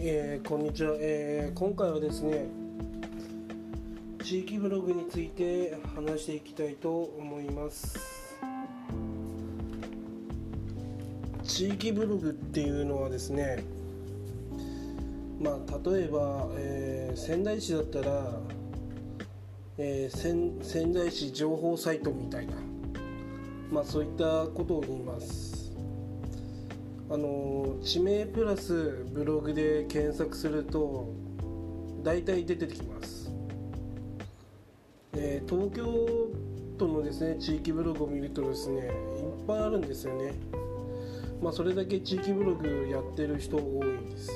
、えー、こんにちは、えー、今回はですね地域ブログについて話していきたいと思います。地域ブログっていうのはですねまあ例えば、えー、仙台市だったら、えー、仙仙台市情報サイトみたいなまあそういったことを言います。あの地名プラスブログで検索すると大体出てきます、えー、東京都のですね地域ブログを見るとですねいっぱいあるんですよね。まあそれだけ地域ブログやってる人多いです。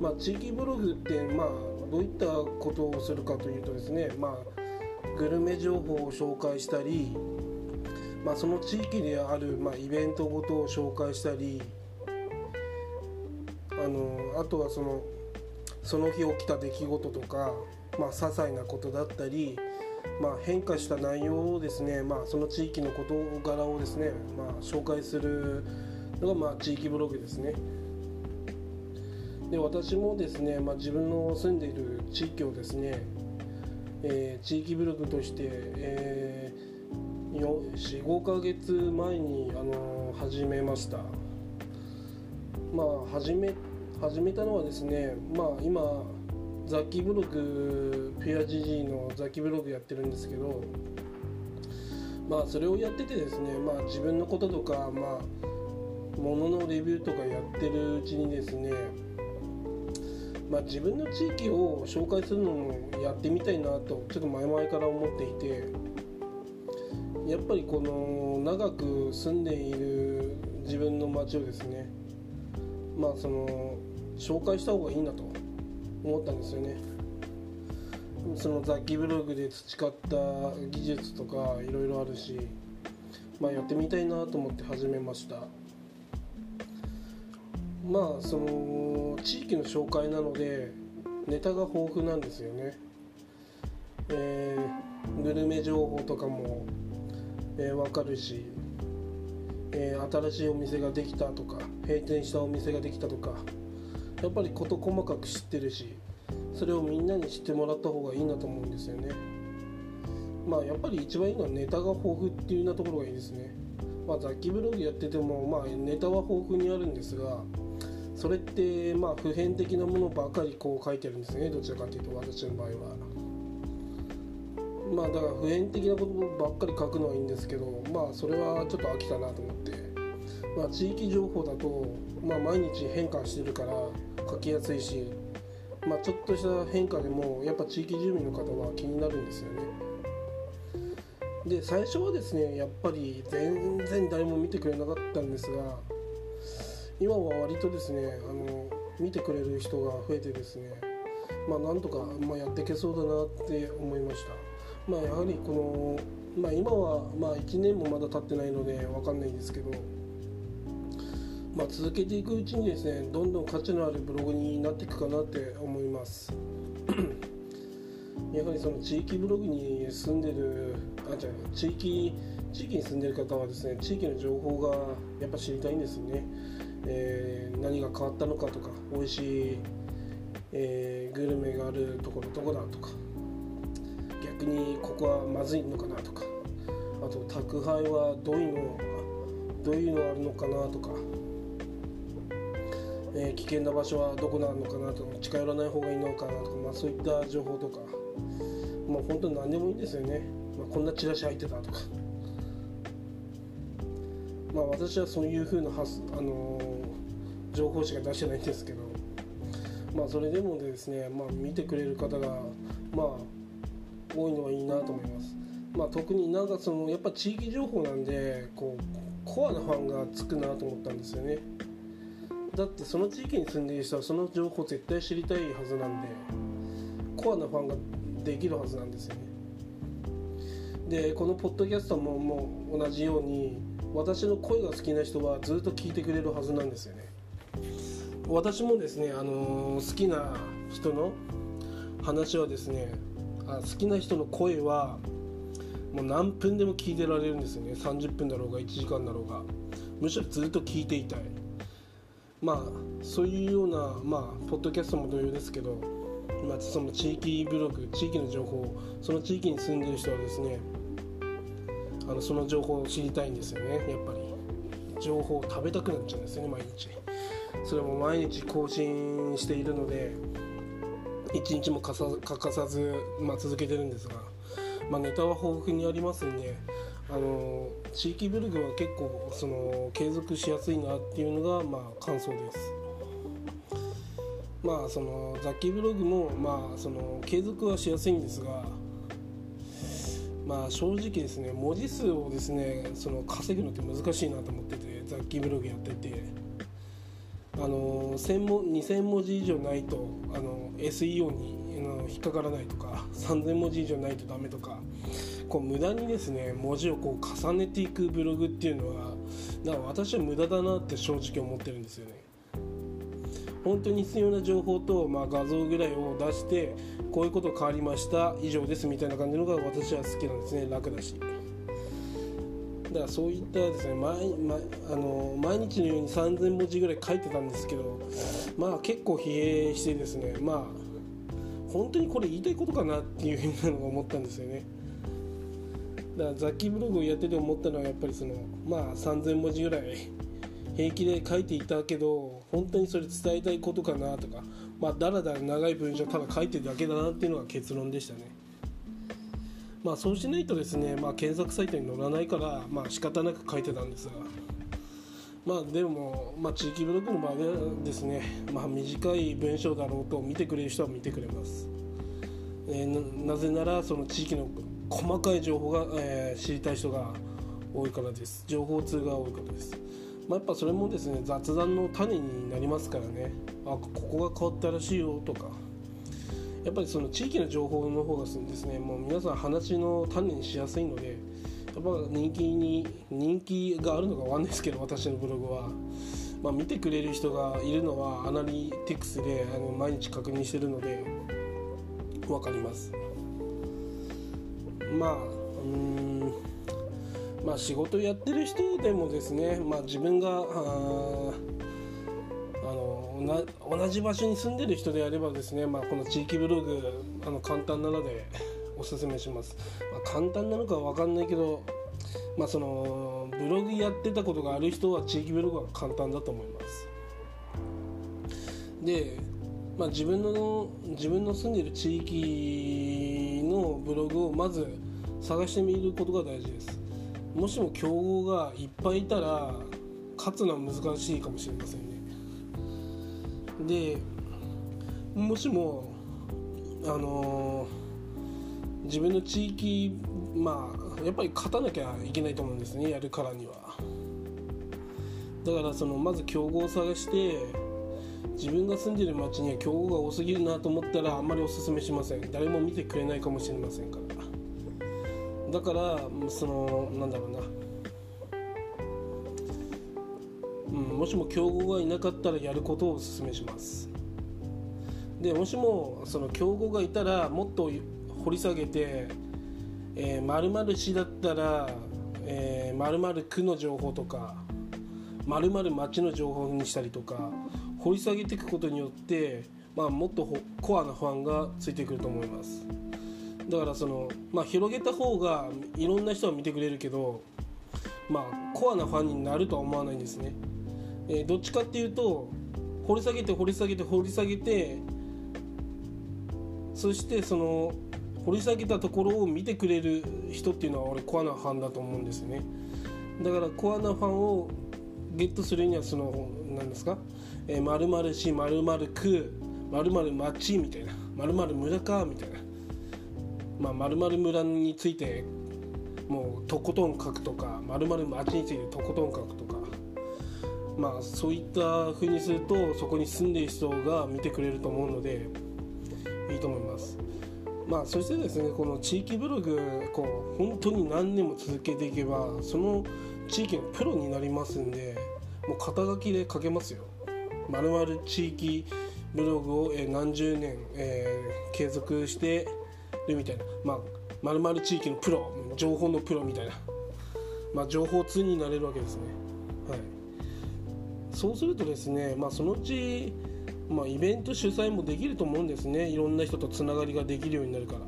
まあ地域ブログってまあどういったことをするかというとですねまあグルメ情報を紹介したりまあ、その地域である、まあ、イベントごとを紹介したりあのあとはそのその日起きた出来事とか、まあ、些細なことだったり、まあ、変化した内容をですね、まあ、その地域の事柄をですね、まあ、紹介するのが、まあ、地域ブログですね。で私もですね、まあ、自分の住んでいる地域をですね、えー、地域ブログとして、えー、45ヶ月前に、あの始めましたまあ始め始めたのはですねまあ今雑記ブログピュアジジイの雑記ブログやってるんですけどまあそれをやっててですねまあ自分のこととかまあもののレビューとかやってるうちにですねまあ、自分の地域を紹介するのもやってみたいなとちょっと前々から思っていてやっぱりこの長く住んでいる自分の街をですねまあその紹介した方がいいなと思ったんですよね。その雑記ブログで培った技術とかいろいろあるしまあやってみたいなと思って始めました。まあその地域の紹介なのでネタが豊富なんですよね。えー、グルメ情報とかも、えー、分かるし、えー、新しいお店ができたとか閉店したお店ができたとかやっぱり事細かく知ってるしそれをみんなに知ってもらった方がいいなと思うんですよね。まあやっぱり一番いいのはネタが豊富っていうようなところがいいですね。まあ雑記ブログやっててもまあネタは豊富にあるんですがそれってまあ普遍的なものばかりこう書いてるんですね。どちらかというと私の場合は。まあだから普遍的なことばっかり書くのはいいんですけどまあそれはちょっと飽きたなと思って。まあ地域情報だとまあ毎日変化してるから書きやすいし、まあ、ちょっとした変化でもやっぱ地域住民の方は気になるんですよね。で最初はですねやっぱり全然誰も見てくれなかったんですが今は割とですねあの見てくれる人が増えてですねまあなんとか、まあ、やっていけそうだなって思いました。まあやはりこの、まあ、今はまあ1年もまだ経ってないので分かんないんですけどまあ、続けていくうちにですねどんどん価値のあるブログになっていくかなって思います。やはりその地域ブログに住んでるあじゃあ地域地域に住んでる方はですね地域の情報がやっぱ知りたいんですね、えー、何が変わったのかとか美味しい、えー、グルメがあるところどこだとか逆にここはまずいのかなとかあと宅配はどういうのどういうのあるのかなとかえー、危険な場所はどこなのかなとか近寄らない方がいいのかなとか、まあ、そういった情報とか、まあ、本当に何でもいいんですよね、まあ、こんなチラシ入ってたとか、まあ、私はそういうふうなはす、あのー、情報しか出してないんですけど、まあ、それでもですね、まあ、見てくれる方が、まあ、多いのはいいなと思います。まあ、特になんかそのやっぱ地域情報なんでこうコアなファンがつくなと思ったんですよね。だってその地域に住んでいる人はその情報絶対知りたいはずなんでコアなファンができるはずなんですよね。でこのポッドキャストももう同じように私の声が好きな人はずっと聞いてくれるはずなんですよね。私もですね、あのー、好きな人の話はですねあ好きな人の声はもう何分でも聞いてられるんですよね。30分だろうが1時間だろうが。むしろずっと聞いていたい。まあそういうようなまあポッドキャストも同様ですけど、まあ、その地域ブログ地域の情報その地域に住んでる人はですねあのその情報を知りたいんですよねやっぱり。情報を食べたくなっちゃうんですよね毎日。それも毎日更新しているので一日も欠かさず、まあ、続けてるんですが、まあ、ネタは豊富にありますんであの地域ブログは結構その継続しやすいなっていうのがまあ感想です。まあその雑記ブログもまあその継続はしやすいんですがまあ正直ですね文字数をですねその稼ぐのって難しいなと思ってて雑記ブログやってて。あの1000文2000文字以上ないとあの SEO に引っかからないとか3000文字以上ないとダメとかこう無駄にですね文字をこう重ねていくブログっていうのはだから私は無駄だなって正直思ってるんですよね。本当に必要な情報と、まあ、画像ぐらいを出してこういうこと変わりました以上ですみたいな感じのが私は好きなんですね。楽だし。だからそういったですね毎毎あの毎日のように3000文字ぐらい書いてたんですけどまあ結構疲弊してですねまあ本当にこれ言いたいことかなっていうふうなのが思ったんですよね。だから雑記ブログをやってて思ったのはやっぱりそのまあ3000文字ぐらい平気で書いていたけど本当にそれ伝えたいことかなとかまあだらだら長い文章ただ書いてるだけだなっていうのが結論でしたね。まあそうしないとですね、まあ、検索サイトに載らないからまあ仕方なく書いてたんですが。まあでも、まあ、地域ブログの場合はですね、まあ、短い文章だろうと見てくれる人は見てくれます、えー、なぜならその地域の細かい情報が、えー、知りたい人が多いからです。情報通が多いからです、まあ、やっぱそれもですね雑談の種になりますからね。あここが変わったらしいよとか。やっぱりその地域の情報の方がですねもう皆さん話の種にしやすいのでやっぱ人気に人気があるのかわかんないですけど私のブログは、まあ、見てくれる人がいるのはアナリティクスであの毎日確認してるので分かります。まあうんまあ仕事やってる人でもですね、まあ、自分があの同じ場所に住んでる人であればですね、まあ、この地域ブログあの簡単なのでおすすめします、まあ、簡単なのかは分かんないけど、まあ、そのブログやってたことがある人は地域ブログは簡単だと思います。で、まあ、自分の自分の住んでる地域ブログをまず探してみることが大事です。もしも競合がいっぱいいたら勝つのは難しいかもしれませんね。でもしもあのー、自分の地域まあやっぱり勝たなきゃいけないと思うんですねやるからには。だからそのまず競合を探して自分が住んでる町には競合が多すぎるなと思ったらあんまりおすすめしません。誰も見てくれないかもしれませんから。だからそのなんだろうな、うん、もしも競合がいなかったらやることをお勧めします。でもしもその競合がいたらもっと掘り下げて「えー、〇市だったら「えー、〇〇区の情報とか「〇〇町の情報にしたりとか掘り下げていくことによって、まあ、もっとコアなファンがついてくると思います。だからその、まあ、広げた方がいろんな人は見てくれるけど、まあ、コアなファンになるとは思わないんですね、えー、どっちかっていうと掘り下げて掘り下げて掘り下げてそしてその掘り下げたところを見てくれる人っていうのは俺コアなファンだと思うんですよねだからコアなファンをゲットするにはその何ですか「まるまる市まるまる区まるまる町」みたいな「まるまる村か」みたいな。まあ、〇〇村についてもうとことん書くとか〇〇町についてとことん書くとか。まあそういったふうにするとそこに住んでいる人が見てくれると思うのでいいと思います。まあそしてですねこの地域ブログこう本当に何年も続けていけばその地域のプロになりますんでもう肩書きで書けますよ。まるまる地域ブログを何十年、えー、継続してるみたいな。まあまる地域のプロ情報のプロみたいな。まあ情報通になれるわけですね。はい。そうするとですね、まあ、そのうち、まあ、イベント主催もできると思うんですね。いろんな人とつながりができるようになるから。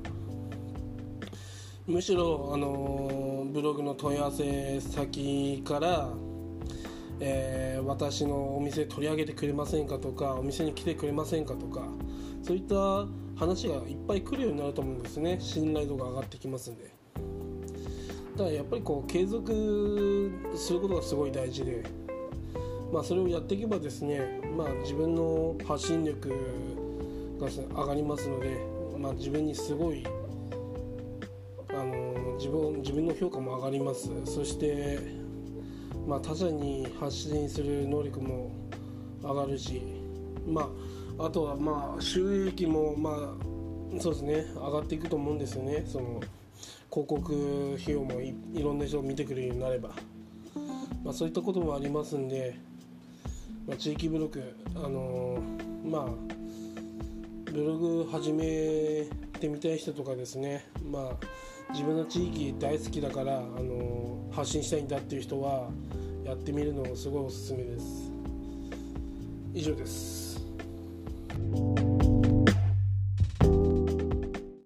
むしろ、あのブログの問い合わせ先からえー、私のお店取り上げてくれませんかとかお店に来てくれませんかとかそういった話がいっぱい来るようになると思うんですね。信頼度が上がってきますんで。だからやっぱりこう継続することがすごい大事でまあそれをやっていけばですねまあ自分の発信力が上がりますのでまあ自分にすごい自分自分の評価も上がります。そしてまあ、他者に発信する能力も上がるし、まあ、あとはまあ収益もまあそうですね上がっていくと思うんですよね。その広告費用もいろんな人が見てくれるようになれば、まあ、そういったこともありますんで、まあ、地域ブログあのー、まあブログ始めてみたい人とかですねまあ自分の地域大好きだから、あの発信したいんだっていう人はやってみるのすごいおすすめです。以上です。